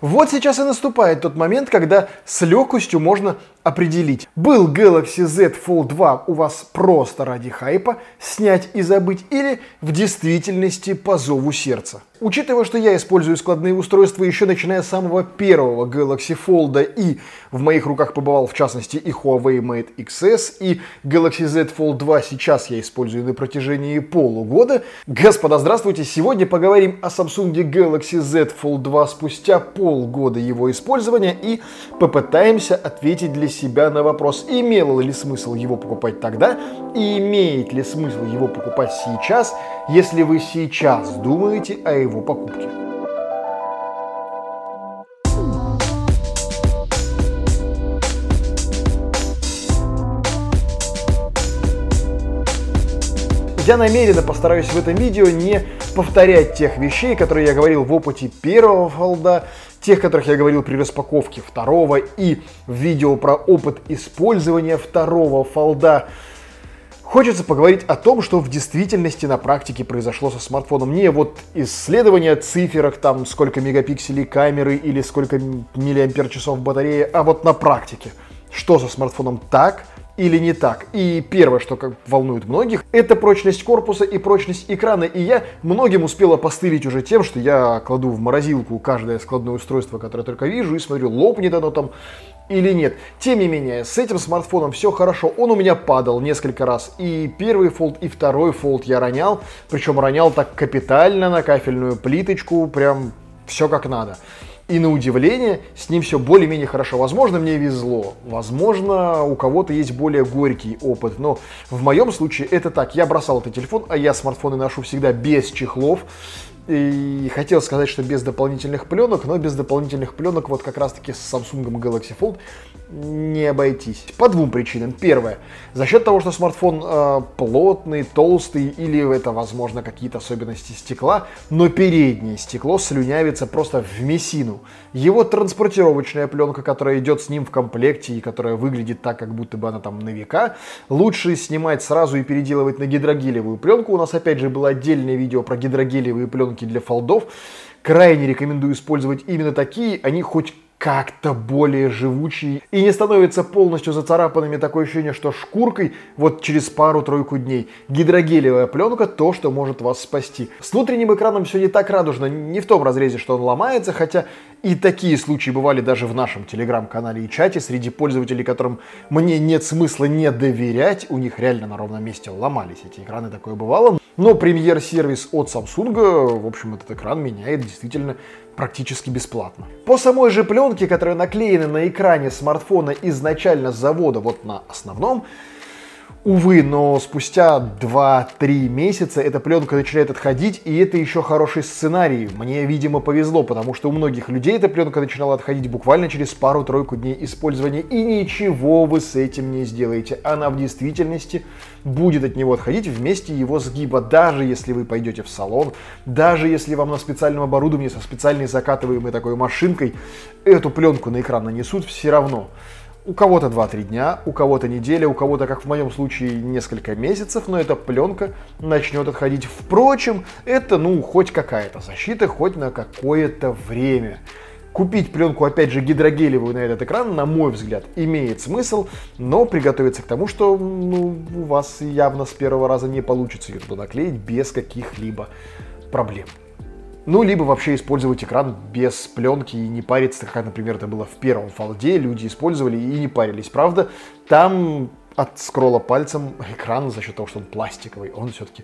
Вот сейчас и наступает тот момент, когда с легкостью можно определить, был Galaxy Z Fold 2 у вас просто ради хайпа, снять и забыть, или в действительности по зову сердца. Учитывая, что я использую складные устройства еще начиная с самого первого Galaxy Fold и в моих руках побывал в частности и Huawei Mate XS, и Galaxy Z Fold 2 сейчас я использую на протяжении полугода. Господа, здравствуйте! Сегодня поговорим о Samsung Galaxy Z Fold 2 спустя полгода его использования и попытаемся ответить для себя на вопрос, имело ли смысл его покупать тогда и имеет ли смысл его покупать сейчас, если вы сейчас думаете о его покупке. Я намеренно постараюсь в этом видео не повторять тех вещей, которые я говорил в опыте первого фолда, тех, которых я говорил при распаковке второго и в видео про опыт использования второго фолда. Хочется поговорить о том, что в действительности на практике произошло со смартфоном. Не вот исследование циферок, там сколько мегапикселей камеры или сколько миллиампер часов батареи, а вот на практике. Что со смартфоном так, или не так. И первое, что как волнует многих, это прочность корпуса и прочность экрана. И я многим успел опостылить уже тем, что я кладу в морозилку каждое складное устройство, которое только вижу, и смотрю, лопнет оно там или нет. Тем не менее, с этим смартфоном все хорошо. Он у меня падал несколько раз. И первый фолд, и второй фолд я ронял. Причем ронял так капитально на кафельную плиточку. Прям все как надо. И на удивление, с ним все более-менее хорошо. Возможно, мне везло. Возможно, у кого-то есть более горький опыт. Но в моем случае это так. Я бросал этот телефон, а я смартфоны ношу всегда без чехлов. И хотел сказать, что без дополнительных пленок, но без дополнительных пленок вот как раз-таки с Samsung Galaxy Fold не обойтись. По двум причинам. Первое. За счет того, что смартфон э, плотный, толстый, или это, возможно, какие-то особенности стекла, но переднее стекло слюнявится просто в мессину. Его транспортировочная пленка, которая идет с ним в комплекте и которая выглядит так, как будто бы она там на века, лучше снимать сразу и переделывать на гидрогелевую пленку. У нас, опять же, было отдельное видео про гидрогелевые пленки для фолдов. Крайне рекомендую использовать именно такие, они хоть как-то более живучие и не становятся полностью зацарапанными. Такое ощущение, что шкуркой вот через пару-тройку дней. Гидрогелевая пленка то, что может вас спасти. С внутренним экраном все не так радужно, не в том разрезе, что он ломается, хотя и такие случаи бывали даже в нашем телеграм-канале и чате среди пользователей, которым мне нет смысла не доверять. У них реально на ровном месте ломались эти экраны, такое бывало. Но премьер-сервис от Samsung, в общем, этот экран меняет действительно практически бесплатно. По самой же пленке, которая наклеена на экране смартфона изначально с завода, вот на основном, Увы, но спустя 2-3 месяца эта пленка начинает отходить, и это еще хороший сценарий. Мне, видимо, повезло, потому что у многих людей эта пленка начинала отходить буквально через пару-тройку дней использования, и ничего вы с этим не сделаете. Она в действительности будет от него отходить вместе его сгиба, даже если вы пойдете в салон, даже если вам на специальном оборудовании со специальной закатываемой такой машинкой эту пленку на экран нанесут, все равно. У кого-то 2-3 дня, у кого-то неделя, у кого-то, как в моем случае, несколько месяцев, но эта пленка начнет отходить. Впрочем, это, ну, хоть какая-то защита, хоть на какое-то время. Купить пленку, опять же, гидрогелевую на этот экран, на мой взгляд, имеет смысл, но приготовиться к тому, что ну, у вас явно с первого раза не получится ее туда наклеить без каких-либо проблем. Ну, либо вообще использовать экран без пленки и не париться, как, например, это было в первом фолде, люди использовали и не парились. Правда, там от скролла пальцем экран за счет того, что он пластиковый, он все-таки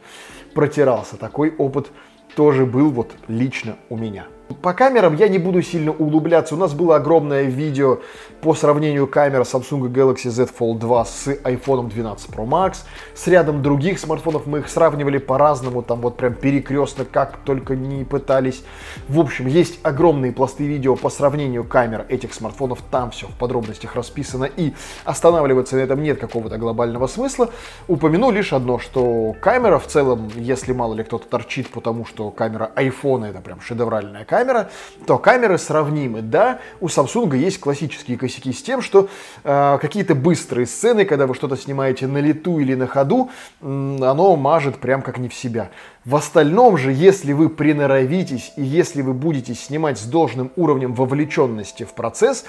протирался. Такой опыт тоже был вот лично у меня. По камерам я не буду сильно углубляться. У нас было огромное видео по сравнению камер Samsung Galaxy Z Fold 2 с iPhone 12 Pro Max. С рядом других смартфонов мы их сравнивали по-разному, там вот прям перекрестно, как только не пытались. В общем, есть огромные пласты видео по сравнению камер этих смартфонов. Там все в подробностях расписано и останавливаться на этом нет какого-то глобального смысла. Упомяну лишь одно, что камера в целом, если мало ли кто-то торчит, потому что камера iPhone это прям шедевральная камера, камера, то камеры сравнимы. Да, у Samsung есть классические косяки с тем, что э, какие-то быстрые сцены, когда вы что-то снимаете на лету или на ходу, оно мажет прям как не в себя. В остальном же, если вы приноровитесь и если вы будете снимать с должным уровнем вовлеченности в процесс,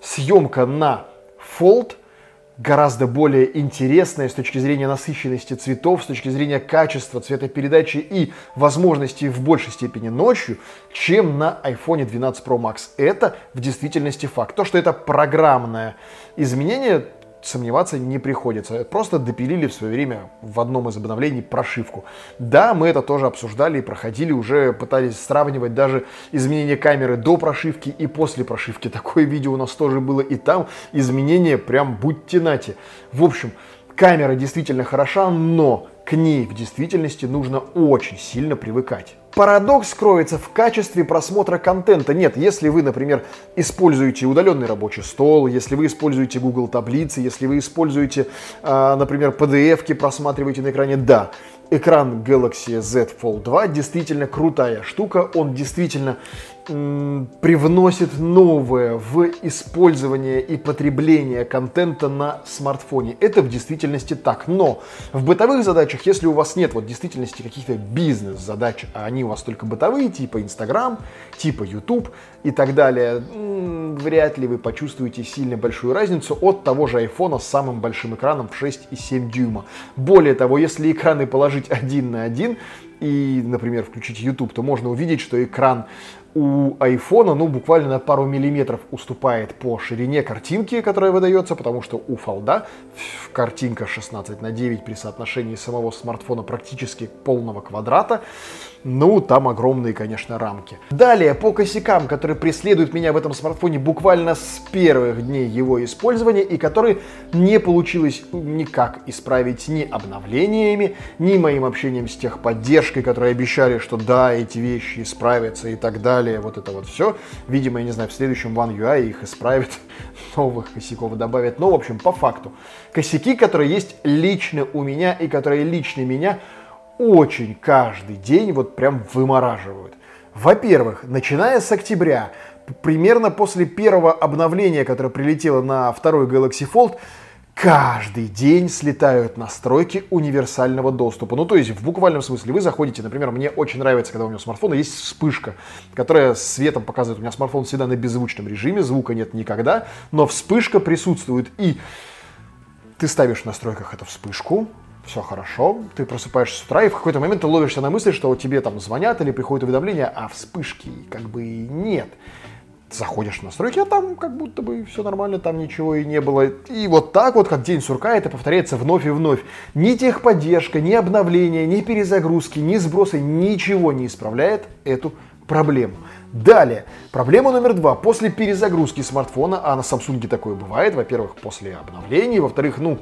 съемка на Fold – гораздо более интересная с точки зрения насыщенности цветов, с точки зрения качества цветопередачи и возможностей в большей степени ночью, чем на iPhone 12 Pro Max. Это в действительности факт. То, что это программное изменение, сомневаться не приходится. Просто допилили в свое время в одном из обновлений прошивку. Да, мы это тоже обсуждали и проходили, уже пытались сравнивать даже изменения камеры до прошивки и после прошивки. Такое видео у нас тоже было, и там изменения прям будьте нати. В общем, камера действительно хороша, но к ней в действительности нужно очень сильно привыкать. Парадокс кроется в качестве просмотра контента. Нет, если вы, например, используете удаленный рабочий стол, если вы используете Google таблицы, если вы используете, а, например, PDF-ки, просматриваете на экране, да, экран Galaxy Z Fold 2 действительно крутая штука, он действительно привносит новое в использование и потребление контента на смартфоне. Это в действительности так. Но в бытовых задачах, если у вас нет вот в действительности каких-то бизнес-задач, а они у вас только бытовые, типа Instagram, типа YouTube и так далее, вряд ли вы почувствуете сильно большую разницу от того же iPhone с самым большим экраном в 6,7 дюйма. Более того, если экраны положить один на один, и, например, включить YouTube, то можно увидеть, что экран у iPhone, ну, буквально на пару миллиметров уступает по ширине картинки, которая выдается, потому что у Fold картинка 16 на 9 при соотношении самого смартфона практически полного квадрата. Ну, там огромные, конечно, рамки. Далее, по косякам, которые преследуют меня в этом смартфоне буквально с первых дней его использования и которые не получилось никак исправить ни обновлениями, ни моим общением с техподдержкой, которые обещали, что да, эти вещи исправятся и так далее. Вот это вот все. Видимо, я не знаю, в следующем One UI их исправят, новых косяков добавят. Но, в общем, по факту. Косяки, которые есть лично у меня и которые лично меня очень каждый день вот прям вымораживают. Во-первых, начиная с октября, примерно после первого обновления, которое прилетело на второй Galaxy Fold, каждый день слетают настройки универсального доступа. Ну, то есть, в буквальном смысле, вы заходите, например, мне очень нравится, когда у меня смартфона есть вспышка, которая светом показывает, у меня смартфон всегда на беззвучном режиме, звука нет никогда, но вспышка присутствует, и ты ставишь в настройках эту вспышку, все хорошо, ты просыпаешься с утра, и в какой-то момент ты ловишься на мысли, что тебе там звонят или приходят уведомления, а вспышки как бы нет. Заходишь в настройки, а там как будто бы все нормально, там ничего и не было. И вот так вот, как день сурка, это повторяется вновь и вновь. Ни техподдержка, ни обновления, ни перезагрузки, ни сбросы, ничего не исправляет эту проблему. Далее, проблема номер два. После перезагрузки смартфона, а на Samsung такое бывает, во-первых, после обновлений, во-вторых, ну,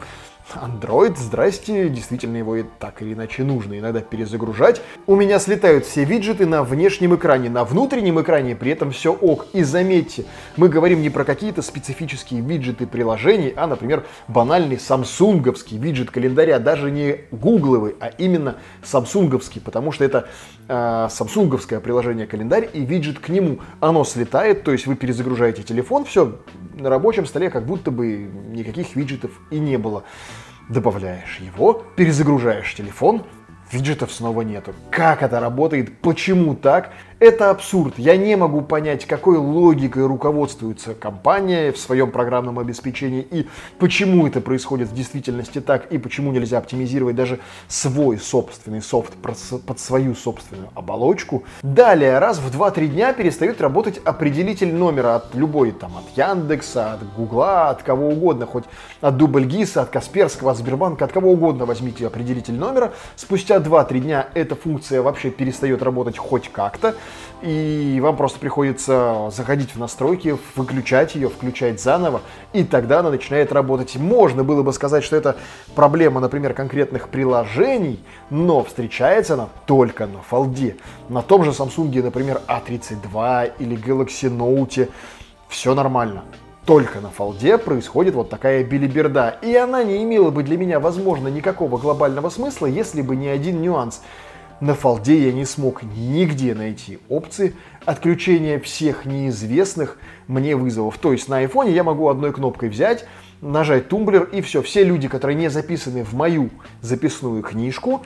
Android, здрасте, действительно его и так или иначе нужно иногда перезагружать. У меня слетают все виджеты на внешнем экране, на внутреннем экране при этом все ок. И заметьте, мы говорим не про какие-то специфические виджеты приложений, а, например, банальный самсунговский виджет календаря, даже не гугловый, а именно самсунговский, потому что это э, самсунговское приложение календарь и виджет к нему. Оно слетает, то есть вы перезагружаете телефон, все, на рабочем столе как будто бы никаких виджетов и не было. Добавляешь его, перезагружаешь телефон, виджетов снова нету. Как это работает? Почему так? Это абсурд. Я не могу понять, какой логикой руководствуется компания в своем программном обеспечении и почему это происходит в действительности так и почему нельзя оптимизировать даже свой собственный софт под свою собственную оболочку. Далее, раз в 2-3 дня перестает работать определитель номера от любой, там, от Яндекса, от Гугла, от кого угодно, хоть от Дубльгиса, от Касперского, от Сбербанка, от кого угодно возьмите определитель номера. Спустя 2-3 дня эта функция вообще перестает работать хоть как-то и вам просто приходится заходить в настройки, выключать ее, включать заново, и тогда она начинает работать. Можно было бы сказать, что это проблема, например, конкретных приложений, но встречается она только на фолде. На том же Samsung, например, A32 или Galaxy Note все нормально. Только на фолде происходит вот такая билиберда. И она не имела бы для меня, возможно, никакого глобального смысла, если бы не один нюанс – на фолде я не смог нигде найти опции отключение всех неизвестных мне вызовов. То есть на айфоне я могу одной кнопкой взять, нажать тумблер и все. Все люди, которые не записаны в мою записную книжку,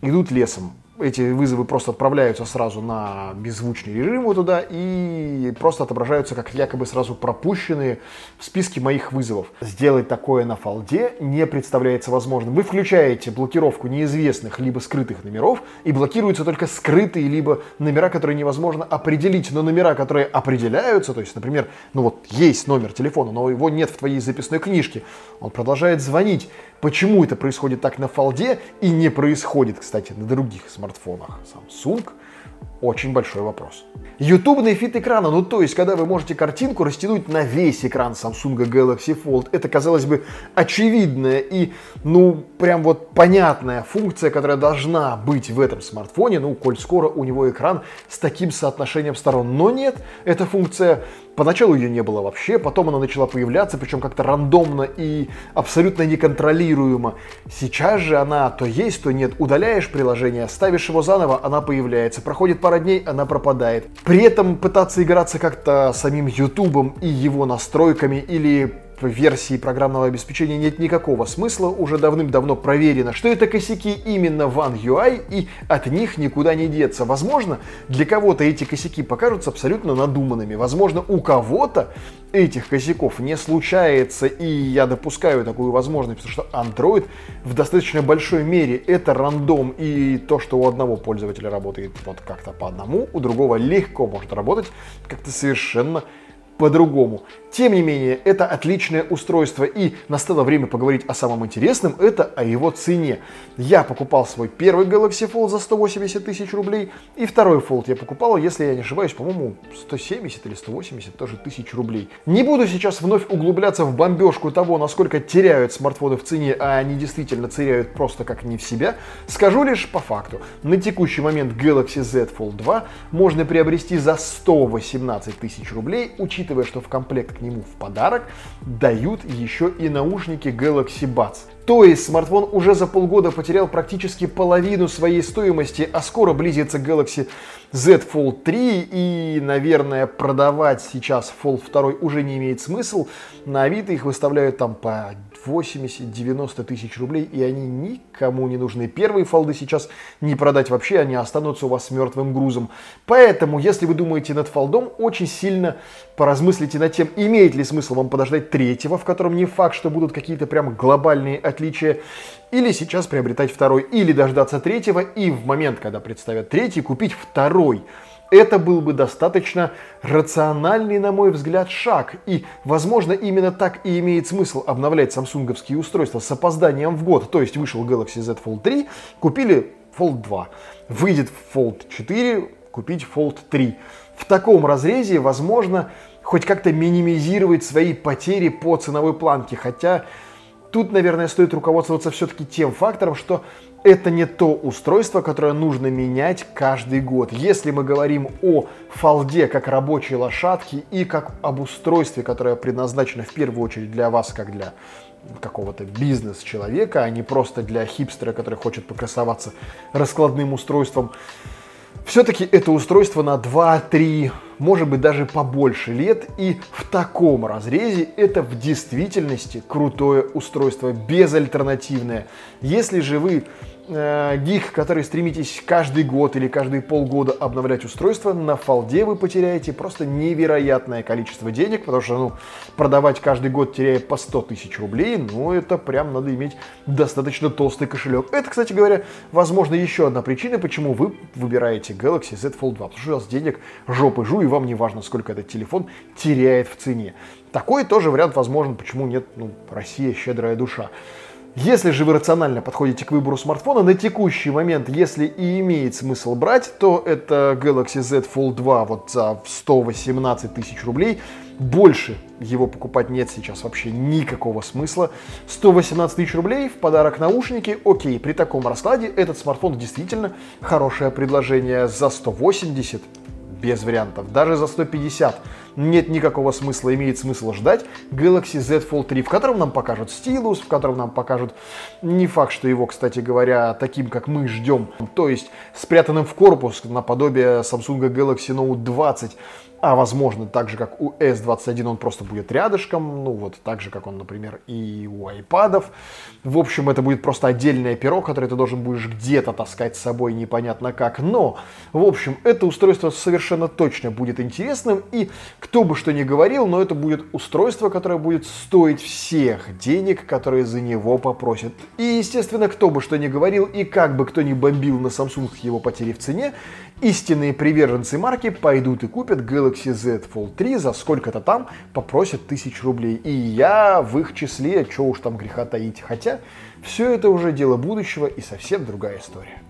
идут лесом эти вызовы просто отправляются сразу на беззвучный режим вот туда и просто отображаются как якобы сразу пропущенные в списке моих вызовов. Сделать такое на фолде не представляется возможным. Вы включаете блокировку неизвестных либо скрытых номеров и блокируются только скрытые либо номера, которые невозможно определить. Но номера, которые определяются, то есть, например, ну вот есть номер телефона, но его нет в твоей записной книжке, он продолжает звонить. Почему это происходит так на фолде и не происходит, кстати, на других смартфонах? Samsung, очень большой вопрос. Ютубный fit экрана, ну то есть, когда вы можете картинку растянуть на весь экран Samsung Galaxy Fold, это, казалось бы, очевидная и, ну, прям вот понятная функция, которая должна быть в этом смартфоне, ну, коль скоро у него экран с таким соотношением сторон. Но нет, эта функция Поначалу ее не было вообще, потом она начала появляться, причем как-то рандомно и абсолютно неконтролируемо. Сейчас же она то есть, то нет. Удаляешь приложение, ставишь его заново, она появляется. Проходит пара дней, она пропадает. При этом пытаться играться как-то самим Ютубом и его настройками или версии программного обеспечения нет никакого смысла, уже давным-давно проверено, что это косяки именно One UI и от них никуда не деться. Возможно, для кого-то эти косяки покажутся абсолютно надуманными. Возможно, у кого-то этих косяков не случается, и я допускаю такую возможность, потому что Android в достаточно большой мере это рандом, и то, что у одного пользователя работает вот как-то по одному, у другого легко может работать как-то совершенно по-другому. Тем не менее, это отличное устройство, и настало время поговорить о самом интересном, это о его цене. Я покупал свой первый Galaxy Fold за 180 тысяч рублей, и второй Fold я покупал, если я не ошибаюсь, по-моему, 170 или 180 тоже тысяч рублей. Не буду сейчас вновь углубляться в бомбежку того, насколько теряют смартфоны в цене, а они действительно теряют просто как не в себя. Скажу лишь по факту. На текущий момент Galaxy Z Fold 2 можно приобрести за 118 тысяч рублей, учитывая, что в комплект нему в подарок дают еще и наушники Galaxy Buds. То есть смартфон уже за полгода потерял практически половину своей стоимости, а скоро близится Galaxy Z Fold 3 и, наверное, продавать сейчас Fold 2 уже не имеет смысла. На Авито их выставляют там по 80-90 тысяч рублей, и они никому не нужны. Первые фолды сейчас не продать вообще, они останутся у вас мертвым грузом. Поэтому, если вы думаете над фолдом, очень сильно поразмыслите над тем, имеет ли смысл вам подождать третьего, в котором не факт, что будут какие-то прям глобальные отличия, или сейчас приобретать второй, или дождаться третьего, и в момент, когда представят третий, купить второй это был бы достаточно рациональный, на мой взгляд, шаг. И, возможно, именно так и имеет смысл обновлять самсунговские устройства с опозданием в год. То есть вышел Galaxy Z Fold 3, купили Fold 2. Выйдет Fold 4, купить Fold 3. В таком разрезе, возможно, хоть как-то минимизировать свои потери по ценовой планке. Хотя тут, наверное, стоит руководствоваться все-таки тем фактором, что это не то устройство, которое нужно менять каждый год. Если мы говорим о фолде как рабочей лошадке и как об устройстве, которое предназначено в первую очередь для вас, как для какого-то бизнес-человека, а не просто для хипстера, который хочет покрасоваться раскладным устройством, все-таки это устройство на 2-3, может быть даже побольше лет, и в таком разрезе это в действительности крутое устройство, безальтернативное. Если же вы э, гик, который стремитесь каждый год или каждые полгода обновлять устройство, на фолде вы потеряете просто невероятное количество денег, потому что ну, продавать каждый год, теряя по 100 тысяч рублей, ну это прям надо иметь достаточно толстый кошелек. Это, кстати говоря, возможно еще одна причина, почему вы выбираете Galaxy Z Fold 2, потому что у вас денег жопы жу, и вам не важно, сколько этот телефон теряет в цене. Такой тоже вариант возможен, почему нет, ну, Россия щедрая душа. Если же вы рационально подходите к выбору смартфона, на текущий момент, если и имеет смысл брать, то это Galaxy Z Fold 2 вот за 118 тысяч рублей. Больше его покупать нет сейчас вообще никакого смысла. 118 тысяч рублей в подарок наушники. Окей, при таком раскладе этот смартфон действительно хорошее предложение за 180 без вариантов. Даже за 150 нет никакого смысла, имеет смысл ждать Galaxy Z Fold 3, в котором нам покажут стилус, в котором нам покажут не факт, что его, кстати говоря, таким, как мы ждем, то есть спрятанным в корпус наподобие Samsung Galaxy Note 20, а возможно, так же, как у S21, он просто будет рядышком, ну вот так же, как он, например, и у iPad. В общем, это будет просто отдельное перо, которое ты должен будешь где-то таскать с собой, непонятно как. Но, в общем, это устройство совершенно точно будет интересным, и кто бы что ни говорил, но это будет устройство, которое будет стоить всех денег, которые за него попросят. И, естественно, кто бы что ни говорил, и как бы кто ни бомбил на Samsung его потери в цене, истинные приверженцы марки пойдут и купят Galaxy Z Fold 3 за сколько-то там попросят тысяч рублей. И я в их числе, что уж там греха таить. Хотя все это уже дело будущего и совсем другая история.